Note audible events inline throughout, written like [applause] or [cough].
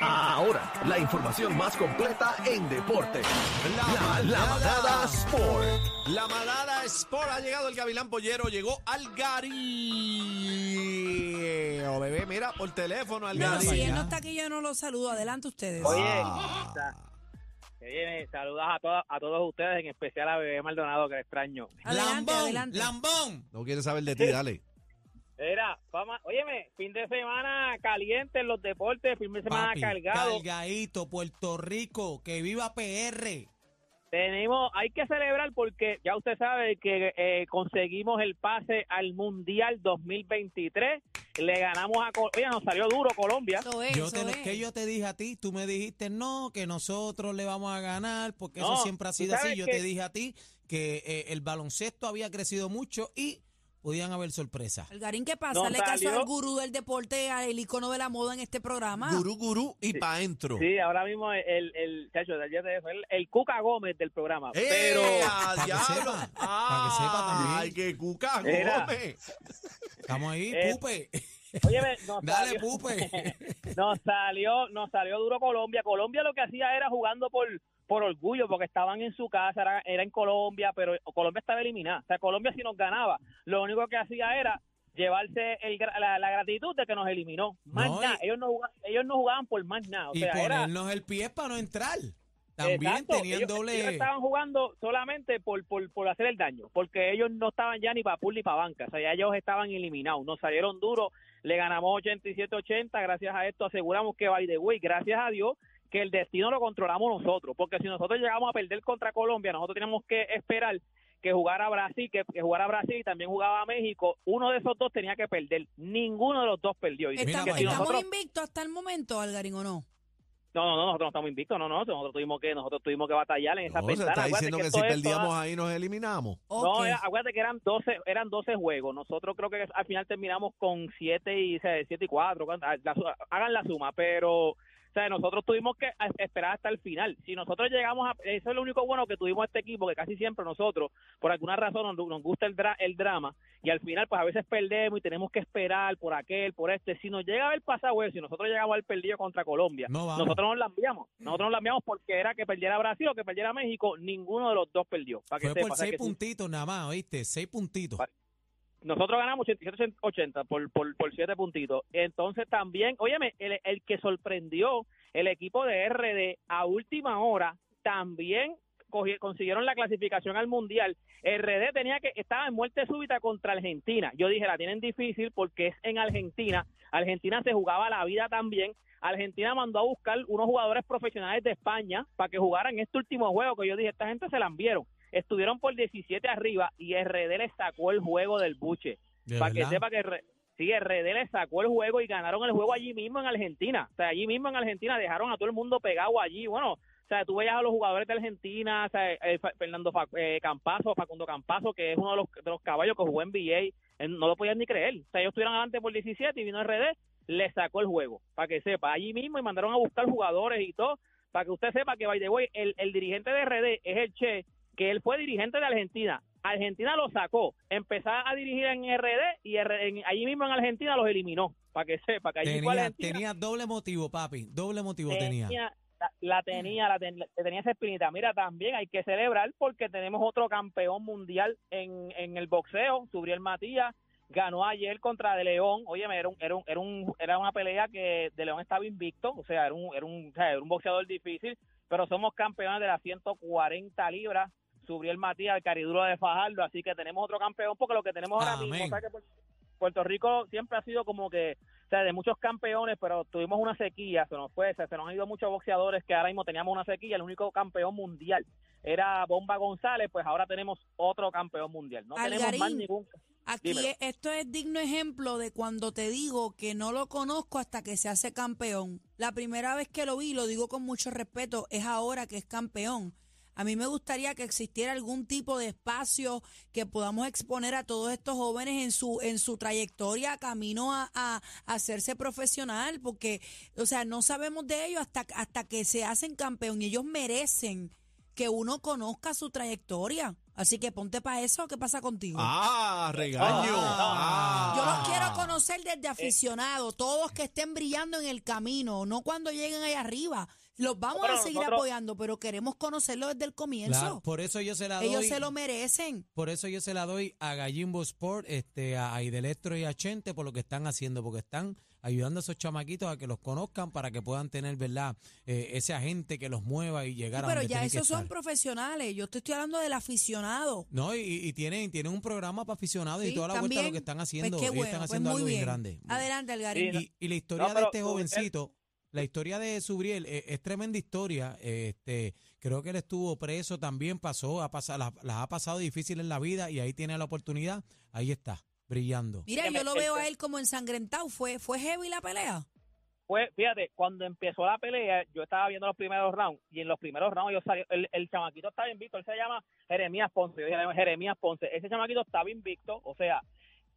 Ahora, la información más completa en deporte. La, la manada Sport. La manada Sport ha llegado el Gavilán Pollero, llegó al Gary. O bebé, mira por teléfono al Pero Gary. si él no está aquí, yo no lo saludo. Adelante ustedes. Oye, Ah. oye, saludas a, todos a todos ustedes, en especial a Bebé Maldonado, que le extraño. Adelante, Lambón, adelante. Lambón. No quiere saber de ti, dale. Era, vamos, óyeme, fin de semana caliente en los deportes, fin de semana Papi, cargado. Cargadito, Puerto Rico, que viva PR. Tenemos, hay que celebrar porque ya usted sabe que eh, conseguimos el pase al Mundial 2023. Le ganamos a, Col- oye, nos salió duro Colombia. Eso es, Yo eso te es. que yo te dije a ti, tú me dijiste no, que nosotros le vamos a ganar, porque No, eso siempre ha sido así. Yo que- te dije a ti que eh, el baloncesto había crecido mucho y podían haber sorpresas. Algarín, ¿qué pasa? Nos Le caso salió- al gurú del deporte, al icono de la moda en este programa. Gurú, gurú y pa' adentro. Sí, ahora mismo el, el, chacho, el, el, el Cuca Gómez del programa. ¡Eh, Pero, a que diablo! sepa, pa' que sepa también. ¡Ay, qué cuca. Gómez! Estamos ahí, Eh, Pupe. Óyeme, nos [laughs] Dale, salió- Pupe. [laughs] nos salió, nos salió duro Colombia. Colombia lo que hacía era jugando por, por orgullo, porque estaban en su casa, era, era en Colombia, pero Colombia estaba eliminada. O sea, Colombia si nos ganaba, lo único que hacía era llevarse el, la, la gratitud de que nos eliminó. Más No, nada, ellos no, jugaban, ellos no jugaban por más nada. O y sea, era, ponernos el pie para no entrar. También Exacto, tenían ellos, doble. ellos estaban jugando solamente por, por, por hacer el daño, porque ellos no estaban ya ni para pool ni para banca, o sea, ya ellos estaban eliminados, nos salieron duros, le ganamos 87-80, gracias a esto aseguramos que, by the way, gracias a Dios, que el destino lo controlamos nosotros, porque si nosotros llegamos a perder contra Colombia, nosotros teníamos que esperar que jugara Brasil, que, que jugara Brasil y también jugaba México, uno de esos dos tenía que perder, ninguno de los dos perdió. Y ¿Estamos, que si estamos invictos hasta el momento, Algarín, o no? No, no, no, nosotros no estamos invictos, no, no, nosotros tuvimos que, nosotros tuvimos que batallar en esa No, se ventana. está Acuérdate diciendo que que si perdíamos toda- ahí nos eliminamos. No, era- acuérdate que eran 12, eran 12 juegos. Nosotros creo que al final terminamos con 7 y 7 y 4. Hagan la suma, pero o sea, nosotros tuvimos que esperar hasta el final. Si nosotros llegamos a eso es lo único bueno que tuvimos este equipo que casi siempre nosotros por alguna razón nos, nos gusta el, dra- el drama y al final pues a veces perdemos y tenemos que esperar por aquel, por este. Si nos llega a haber pasado eso, si nosotros llegamos al perdido contra Colombia, No nosotros nos la enviamos. Nosotros nos la enviamos porque era que perdiera Brasil o que perdiera México, ninguno de los dos perdió. Para que Fue sepa, por seis que puntitos nada más, ¿oíste? Seis puntitos. Nosotros ganamos 87-80 por, por, por 7 puntitos. Entonces también, óyeme, el, el que sorprendió el equipo de RD a última hora también consiguieron la clasificación al Mundial. RD tenía que estaba en muerte súbita contra Argentina. Yo dije, la tienen difícil porque es en Argentina. Argentina se jugaba la vida también. Argentina mandó a buscar unos jugadores profesionales de España para que jugaran este último juego que yo dije, esta gente se la enviaron. Estuvieron por 17 arriba y RD le sacó el juego del buche. ¿De Para que sepa que sí, RD le sacó el juego y ganaron el juego allí mismo en Argentina. O sea, allí mismo en Argentina dejaron a todo el mundo pegado allí. Bueno, o sea, tú veías a los jugadores de Argentina, o sea, eh, Fernando eh, Campazo, Facundo Campazo, que es uno de los, de los caballos que jugó en eh, no lo podían ni creer. O sea, ellos estuvieron adelante por 17 y vino RD, le sacó el juego, para que sepa, allí mismo y mandaron a buscar jugadores y todo, para que usted sepa que, by the way, el, el dirigente de RD es el Che, que él fue dirigente de Argentina. Argentina lo sacó, empezó a dirigir en RD y en- allí mismo en Argentina los eliminó, para que sepa que allí fue Tenía, Argentina tenía doble motivo, papi. Doble motivo tenía. la, la tenía, la, ten- tenía esa espinita. Mira, también hay que celebrar porque tenemos otro campeón mundial en, en el boxeo, Subriel Matías, ganó ayer contra De León. Oye, era, un, era, un, era, un- era una pelea que De León estaba invicto, o sea, era un, era un, o sea, era un boxeador difícil, pero somos campeones de las 140 libras. Subriel Matías, el cariduro de Fajardo, así que tenemos otro campeón, porque lo que tenemos ahora Amén. mismo, o sea, que Pu- Puerto Rico siempre ha sido como que, o sea, de muchos campeones, pero tuvimos una sequía, se nos fue, se, se nos han ido muchos boxeadores que ahora mismo teníamos una sequía, el único campeón mundial era Bomba González, pues ahora tenemos otro campeón mundial, no tenemos más Algarín. ningún... Aquí Dímelo. esto es digno ejemplo de cuando te digo que no lo conozco hasta que se hace campeón. La primera vez que lo vi, lo digo con mucho respeto, es ahora que es campeón. A mí me gustaría que existiera algún tipo de espacio que podamos exponer a todos estos jóvenes en su en su trayectoria camino a, a- a hacerse profesional, porque, o sea, no sabemos de ellos hasta, hasta que se hacen campeón y ellos merecen que uno conozca su trayectoria. Así que ponte para eso, ¿qué pasa contigo? Ah, regaño. Ah. Yo los quiero conocer desde aficionado, todos que estén brillando en el camino, no cuando lleguen ahí arriba. Los vamos Pero a seguir nosotros- apoyando, pero queremos conocerlo desde el comienzo. Claro, por eso yo se la doy. Ellos se lo merecen. Por eso yo se la doy a Gallimbo Sport, este, a Idelestro y a Chente por lo que están haciendo, porque están ayudando a esos chamaquitos a que los conozcan para que puedan tener, ¿verdad? Eh, ese agente que los mueva y llegar Sí, a pero donde ya esos son estar. profesionales. Yo te estoy hablando del aficionado. No, y, y tienen, tienen un programa para aficionados y Sí, toda la vuelta también. lo que están haciendo. Pues qué ellos bueno, están pues haciendo muy algo bien bien. grande. Adelante, Algarín. Sí, Y, y la historia No, de pero este tú- jovencito, la historia de Subriel eh, es tremenda historia. Este, creo que él estuvo preso también, pasó, ha pasado, las, las ha pasado difícil en la vida y ahí tiene la oportunidad. Ahí está, brillando. Mira, yo lo veo este- a él como ensangrentado. ¿Fue, fue heavy la pelea? Pues fíjate, cuando empezó la pelea, yo estaba viendo los primeros rounds y en los primeros rounds yo salí, el, el chamaquito estaba invicto, él se llama Jeremías Ponce, yo dije Jeremías Ponce, ese chamaquito estaba invicto, o sea,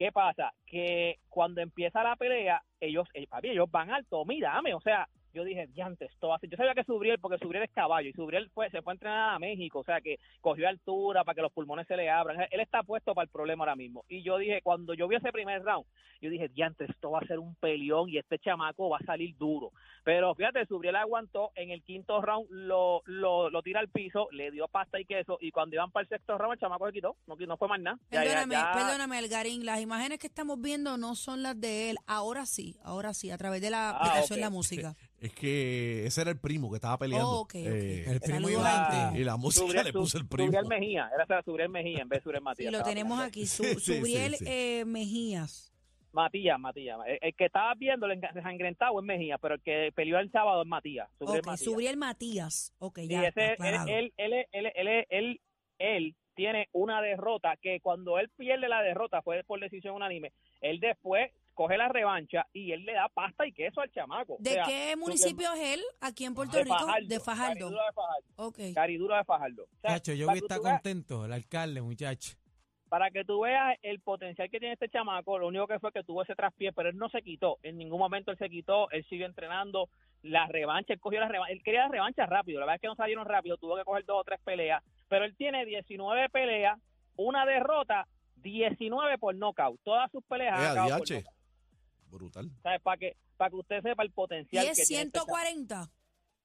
¿qué pasa? Que cuando empieza la pelea, ellos, eh, papi, ellos van alto, mírame, o sea, yo dije, diantes, esto va a ser-". Yo sabía que Subriel, porque Subriel es caballo, y Subriel fue, se fue a entrenar a México, o sea, que cogió altura para que los pulmones se le abran. Él está puesto para el problema ahora mismo. Y yo dije, cuando yo vi ese primer round, yo dije, diantes, esto va a ser un peleón y este chamaco va a salir duro. Pero fíjate, Subriel aguantó, en el quinto round lo, lo, lo tira al piso, le dio pasta y queso, y cuando iban para el sexto round, el chamaco se quitó, no, no fue más nada. Ya, ya, Perdóname, ya. perdóname, Algarín. Las imágenes que estamos viendo no son las de él. Ahora sí, ahora sí, a través de la Ah, aplicación ok. La Música. [laughs] Es que ese era el primo que estaba peleando. Oh. Eh, El primo antes. y la música Subriel- le puso el primo. Subriel Mejía, era Subriel Mejía en vez de Subriel Y Matías. lo estaba tenemos peleando. aquí, [laughs] su, Sí, sí, Subriel sí. eh, Mejías. Matías, Matías. El, el que estaba viendo el ensangrentado es Mejía, pero el que peleó el sábado es Matías. Subriel Ok, Matías. Subriel Matías. Ok, Y ya, ese, él, él, él, él, él, él- él tiene una derrota que cuando él pierde la derrota fue por decisión unánime. Él después coge la revancha y él le da pasta y queso al chamaco. O ¿De sea, qué municipio es él? Aquí en Puerto de Rico. Fajardo, de Fajardo. Cariduro de Fajardo. Ok. Cariduro de Fajardo. O sea, Chacho, yo para vi que está tú veas- contento, el alcalde, muchacho. para que tú veas el potencial que tiene este chamaco, lo único que fue que tuvo ese traspié, pero él no se quitó, en ningún momento él se quitó, él siguió entrenando, la revancha, él cogió la revancha, él quería la revancha rápido, la verdad es que no salieron rápido, tuvo que coger dos o tres peleas, pero él tiene 19 peleas, una derrota, 19 por knockout, todas sus peleas han Eh, Brutal. ¿Sabes? Para que, para que usted sepa el Y potencial es que tiene este chamaco. 140.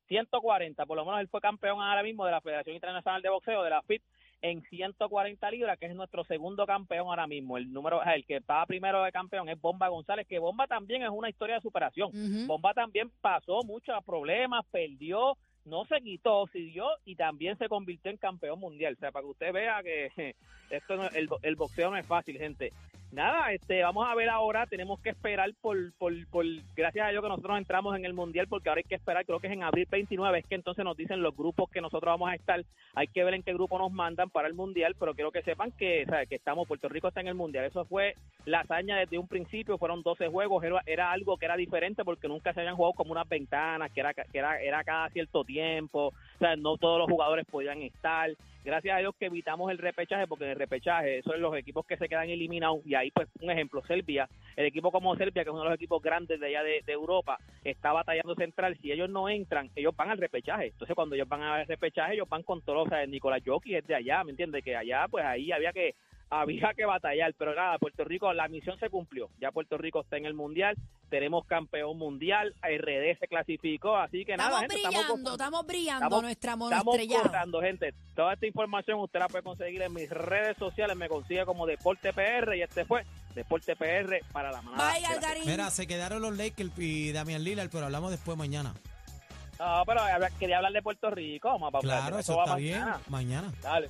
140, por lo menos él fue campeón ahora mismo de la Federación Internacional de Boxeo, de la FIT, en 140 libras, que es nuestro segundo campeón ahora mismo. El número, el que estaba primero de campeón es Bomba González, que Bomba también es una historia de superación. Bomba también pasó muchos problemas, perdió, no se quitó, siguió y también se convirtió en campeón mundial. O sea, para que usted vea que [laughs] esto no- el, el boxeo no es fácil, gente. Nada, este, vamos a ver ahora, tenemos que esperar por, por, por, gracias a Dios que nosotros entramos en el mundial, porque ahora hay que esperar, creo que es en abril 29, es que entonces nos dicen los grupos que nosotros vamos a estar, hay que ver en qué grupo nos mandan para el mundial, pero quiero que sepan que, o que estamos, Puerto Rico está en el mundial, eso fue la hazaña desde un principio, fueron 12 juegos, era, era algo que era diferente porque nunca se habían jugado como unas ventanas, que era, que era, era cada cierto tiempo, o sea, no todos los jugadores podían estar, gracias a Dios que evitamos el repechaje, porque en el repechaje, es los equipos que se quedan eliminados, y ahí pues un ejemplo, Serbia, el equipo como Serbia, que es uno de los equipos grandes de allá de, de Europa, está batallando central, si ellos no entran, ellos van al repechaje, entonces cuando ellos van al repechaje, ellos van con todos, o sea, Nicolás Jockey es de allá, ¿me entiendes? Que allá, pues ahí había que había que batallar, pero nada, Puerto Rico, la misión se cumplió. Ya Puerto Rico está en el mundial, tenemos campeón mundial, RD se clasificó, así que nada, Estamos gente, estamos brillando, estamos brillando Estamos- nuestra Estamos cortando, gente. Toda esta información usted la puede conseguir en mis redes sociales. Me consigue como Deporte PR y este fue Deporte PR para la manada. Bye. Mira, se quedaron los Lakers y Damian Lillard, pero hablamos después mañana. No, pero quería hablar de Puerto Rico. Hablar. Claro, de eso va está bien. mañana. Mañana. Dale.